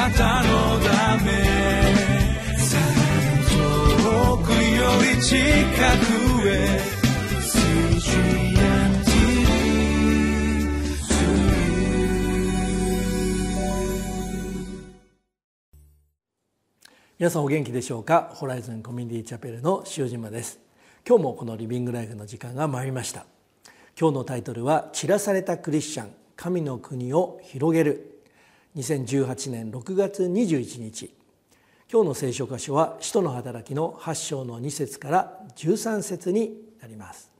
なたのため遠くより近くへ皆さんお元気でしょうか？ホライズンコミュニティチャペルの塩島です。今日もこのリビングライフの時間が参りました。今日のタイトルは散らされたクリスチャン神の国を広げる。2018年6月21日。今日の聖書箇所は使徒の働きの8章の2節から13節になります。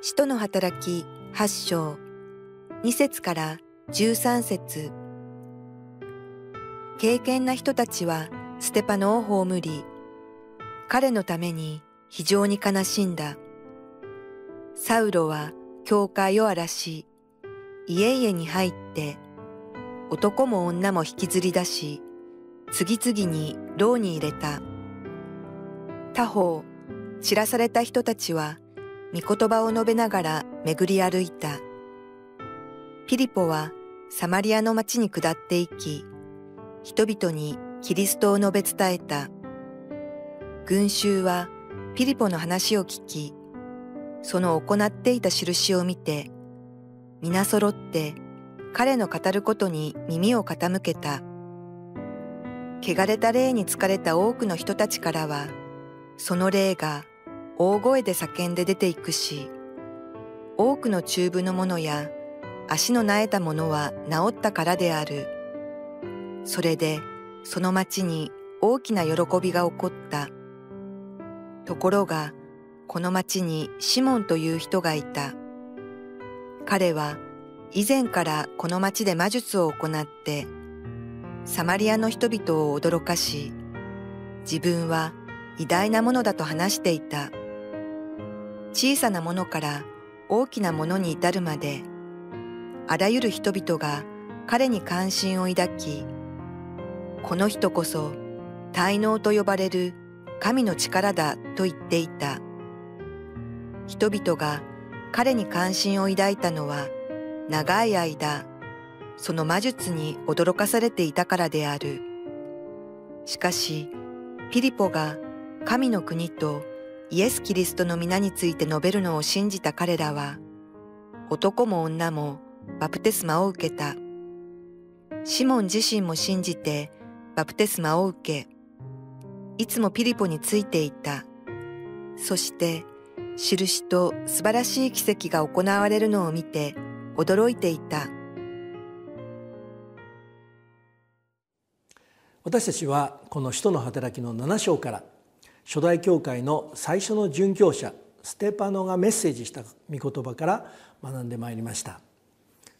使徒の働き8章2節から13節。敬虔な人たちはステパノを葬り、彼のために非常に悲しんだ。サウロは教会を荒らし、家々に入って、男も女も引きずり出し、次々に牢に入れた。他方、知らされた人たちは、御言葉を述べながら巡り歩いた。ピリポはサマリアの町に下って行き、人々にキリストを述べ伝えた。群衆はピリポの話を聞き、その行っていた印を見て、皆揃って彼の語ることに耳を傾けた。汚れた霊に疲れた多くの人たちからは、その霊が大声で叫んで出ていくし、多くの中部の者や足の苗えたものは治ったからである。それでその町に大きな喜びが起こった。ところが、この町にシモンという人がいた。彼は以前からこの町で魔術を行って、サマリアの人々を驚かし、自分は偉大なものだと話していた。小さなものから大きなものに至るまで、あらゆる人々が彼に関心を抱き、この人こそ滞納と呼ばれる神の力だと言っていた。人々が彼に関心を抱いたのは長い間、その魔術に驚かされていたからである。しかし、ピリポが神の国とイエス・キリストの皆について述べるのを信じた彼らは、男も女もバプテスマを受けた。シモン自身も信じてバプテスマを受け、いつもピリポについていた。そして、印と素晴らしい奇跡が行われるのを見て驚いていた。私たちはこの使徒の働きの7章から初代教会の最初の殉教者ステパノがメッセージした御言葉から学んでまいりました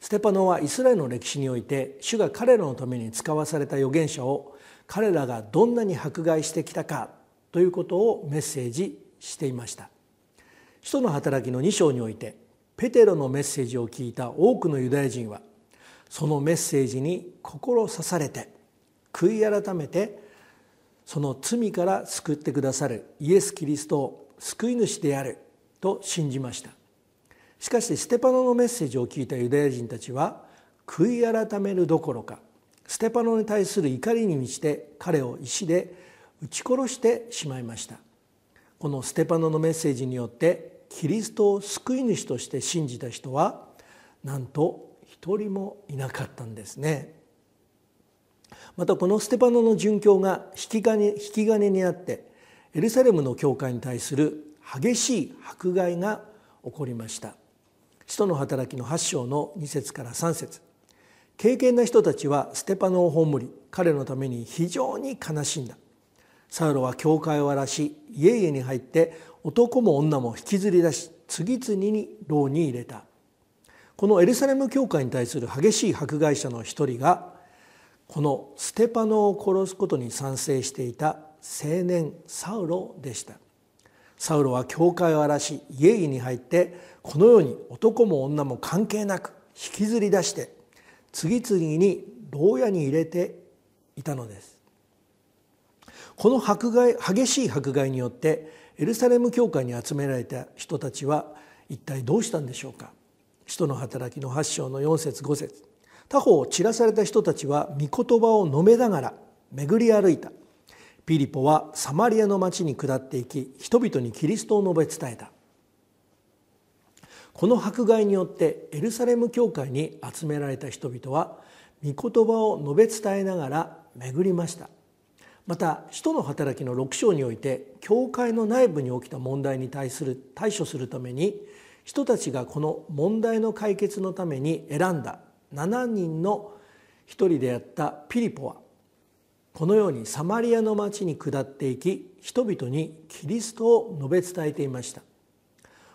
ステパノはイスラエルの歴史において主が彼らのために使わされた預言者を彼らがどんなに迫害してきたかということをメッセージしていました使徒の働きの2章においてペテロのメッセージを聞いた多くのユダヤ人はそのメッセージに心刺されて悔い改めてその罪から救ってくださるイエス・キリストを救い主であると信じました。しかしステパノのメッセージを聞いたユダヤ人たちは悔い改めるどころかステパノに対する怒りに満ちて彼を石で撃ち殺してしまいました。このステパノのメッセージによってキリストを救い主として信じた人はなんと一人もいなかったんですね。またこのステパノの殉教が引き金引き金にあってエルサレムの教会に対する激しい迫害が起こりました。使徒の働きの8章の2節から3節。敬虔な人たちはステパノを葬り彼のために非常に悲しんだ。サウロは教会を荒らし家々に入って男も女も引きずり出し次々に牢に入れた。このエルサレム教会に対する激しい迫害者の一人がこのステパノを殺すことに賛成していた青年サウロでした。サウロは教会を荒らし家々に入ってこのように男も女も関係なく引きずり出して次々に牢屋に入れていたのです。この迫害激しい迫害によってエルサレム教会に集められた人たちは一体どうしたんでしょうか？使徒の働きの8章の4節5節。他方散らされた人たちは御言葉を述べながら巡り歩いた。ピリポはサマリアの町に下っていき人々にキリストを述べ伝えた。この迫害によってエルサレム教会に集められた人々は御言葉を述べ伝えながら巡りました。また使徒の働きの6章において教会の内部に起きた問題に対する対処するために人たちがこの問題の解決のために選んだ7人の一人であったピリポはこのようにサマリアの町に下っていき人々にキリストを述べ伝えていました。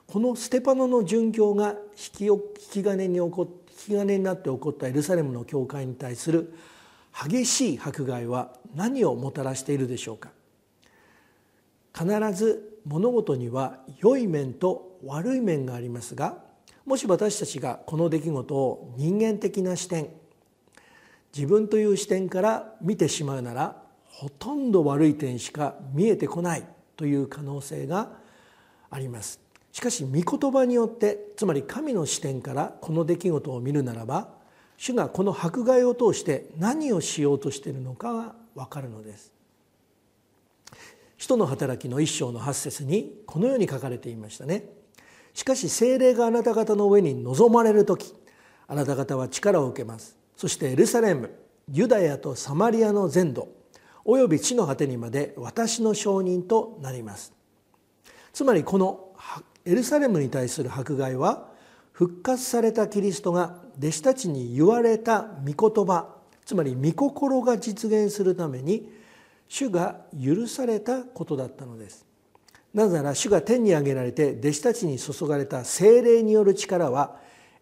このステパノの殉教が引き引き金に起こ引き金になって起こったエルサレムの教会に対する激しい迫害は何をもたらしているでしょうか？必ず物事には良い面と悪い面がありますがもし私たちがこの出来事を人間的な視点自分という視点から見てしまうならほとんど悪い点しか見えてこないという可能性があります。しかし御言葉によってつまり神の視点からこの出来事を見るならば主がこの迫害を通して何をしようとしているのかが分かるのです。使徒の働きの一章の八節にこのように書かれていましたね。しかし精霊があなた方の上に臨まれる時あなた方は力を受けます。そしてエルサレムユダヤとサマリアの全土および地の果てにまで私の証人となります。つまりこのエルサレムに対する迫害は復活されたキリストが弟子たちに言われた御言葉つまり御心が実現するために主が許されたことだったのです。なぜなら主が天に上げられて弟子たちに注がれた精霊による力は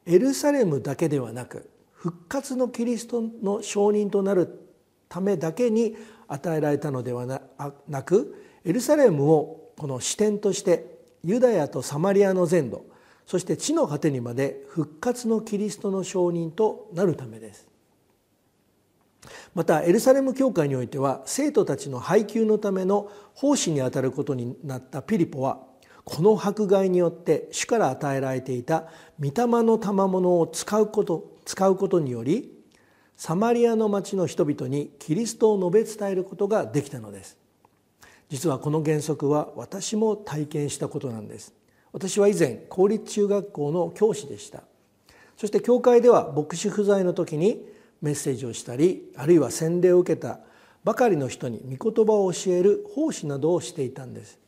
エルサレムだけではなく復活のキリストの証人となるためだけに与えられたのではなくエルサレムをこの視点としてユダヤとサマリアの全土そして地の果てにまで復活のキリストの証人となるためです。またエルサレム教会においては生徒たちの配給のための奉仕にあたることになったピリポはこの迫害によって主から与えられていた御霊の賜物を使うこと使うことによりサマリアの町の人々にキリストを述べ伝えることができたのです。実はこの原則は私も体験したことなんです。私は以前公立中学校の教師でした。そして教会では牧師不在の時にメッセージをしたりあるいは洗礼を受けたばかりの人に御言葉を教える奉仕などをしていたんです。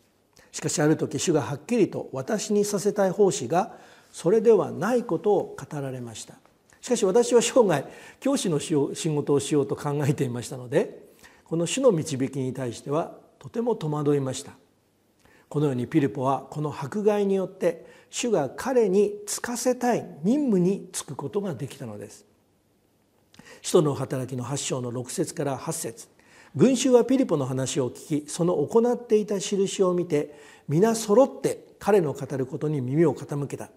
しかしある時主がはっきりと私にさせたい奉仕がそれではないことを語られました。しかし私は生涯教師の仕事をしようと考えていましたのでこの主の導きに対してはとても戸惑いました。このようにピリポはこの迫害によって主が彼に就かせたい任務に就くことができたのです。使徒の働きの8章の6節から8節。群衆はピリポの話を聞きその行っていた印を見て皆揃って彼の語ることに耳を傾けた。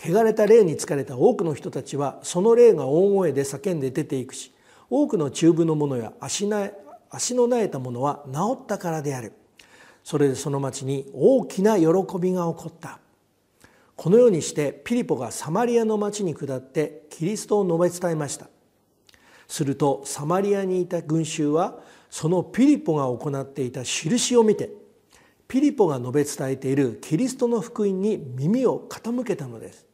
汚れた霊に疲れた多くの人たちはその霊が大声で叫んで出ていくし多くの中部の者や足な足のなえた者は治ったからである。それでその町に大きな喜びが起こった。このようにしてピリポがサマリアの町に下ってキリストを述べ伝えました。するとサマリアにいた群衆はそのピリポが行っていた印を見てピリポが述べ伝えているキリストの福音に耳を傾けたのです。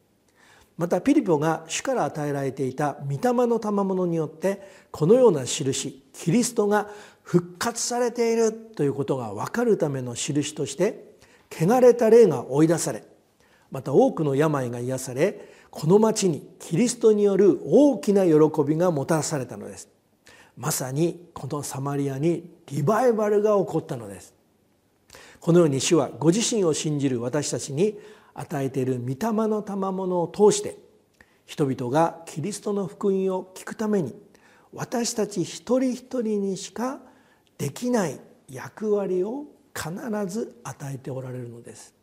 またピリポが主から与えられていた御霊の賜物によってこのような印キリストが復活されているということが分かるための印として汚れた霊が追い出されまた多くの病が癒されこの町にキリストによる大きな喜びがもたらされたのです。まさにこのサマリアにリバイバルが起こったのです。このように主はご自身を信じる私たちに与えている御霊の賜物を通して人々がキリストの福音を聞くために私たち一人一人にしかできない役割を必ず与えておられるのです。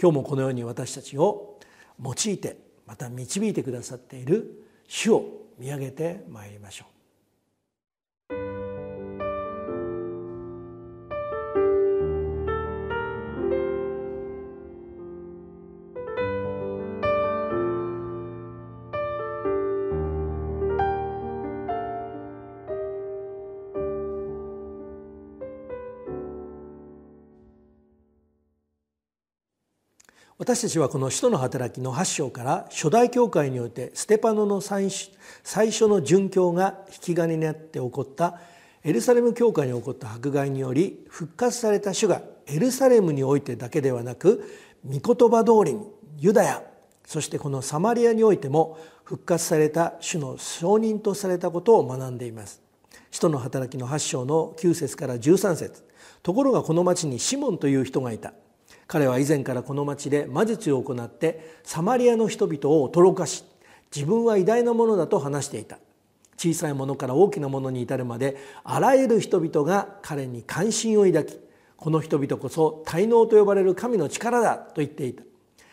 今日もこのように私たちを用いてまた導いてくださっている主を見上げてまいりましょう。私たちはこの「使徒の働き」の8章から初代教会においてステパノの最初の殉教が引き金になって起こったエルサレム教会に起こった迫害により復活された主がエルサレムにおいてだけではなく御言葉通りにユダヤそしてこのサマリアにおいても復活された主の証人とされたことを学んでいます。使徒の働きの8章の9節から13節ところがこの町にシモンという人がいた彼は以前からこの町で魔術を行ってサマリアの人々を驚かし自分は偉大なものだと話していた。小さいものから大きなものに至るまであらゆる人々が彼に関心を抱きこの人々こそ滞納と呼ばれる神の力だと言っていた。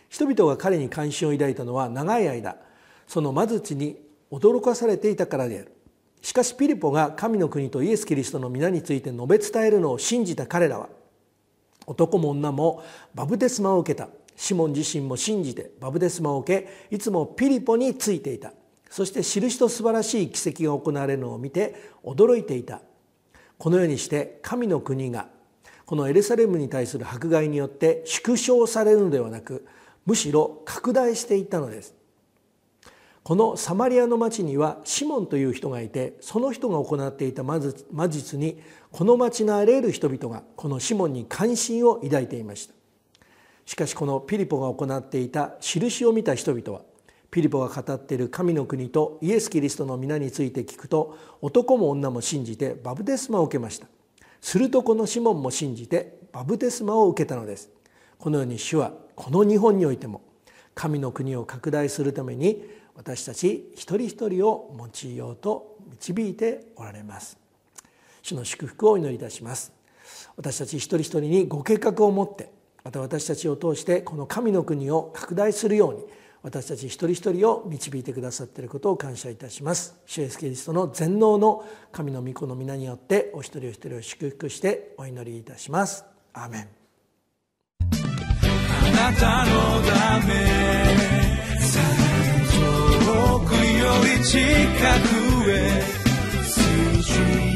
人々が彼に関心を抱いたのは長い間その魔術に驚かされていたからである。しかしピリポが神の国とイエス・キリストの皆について述べ伝えるのを信じた彼らは男も女もバブテスマを受けた。シモン自身も信じてバブテスマを受けいつもピリポについていた。そして印と素晴らしい奇跡が行われるのを見て驚いていた。このようにして神の国がこのエルサレムに対する迫害によって縮小されるのではなくむしろ拡大していったのです。このサマリアの町にはシモンという人がいてその人が行っていた魔術にこの町のあらゆる人々がこのシモンに関心を抱いていました。しかしこのピリポが行っていた印を見た人々はピリポが語っている神の国とイエス・キリストの皆について聞くと男も女も信じてバブテスマを受けました。するとこのシモンも信じてバブテスマを受けたのです。このように主はこの日本においても神の国を拡大するために私たち一人一人を用いようと導いておられます。主の祝福をお祈りいたします。私たち一人一人にご計画を持ってまた私たちを通してこの神の国を拡大するように私たち一人一人を導いてくださっていることを感謝いたします。主イエスキリストの全能の神の御子の皆によってお一人お一人を祝福してお祈りいたします。アーメン。あなたのため。くより近くへ。水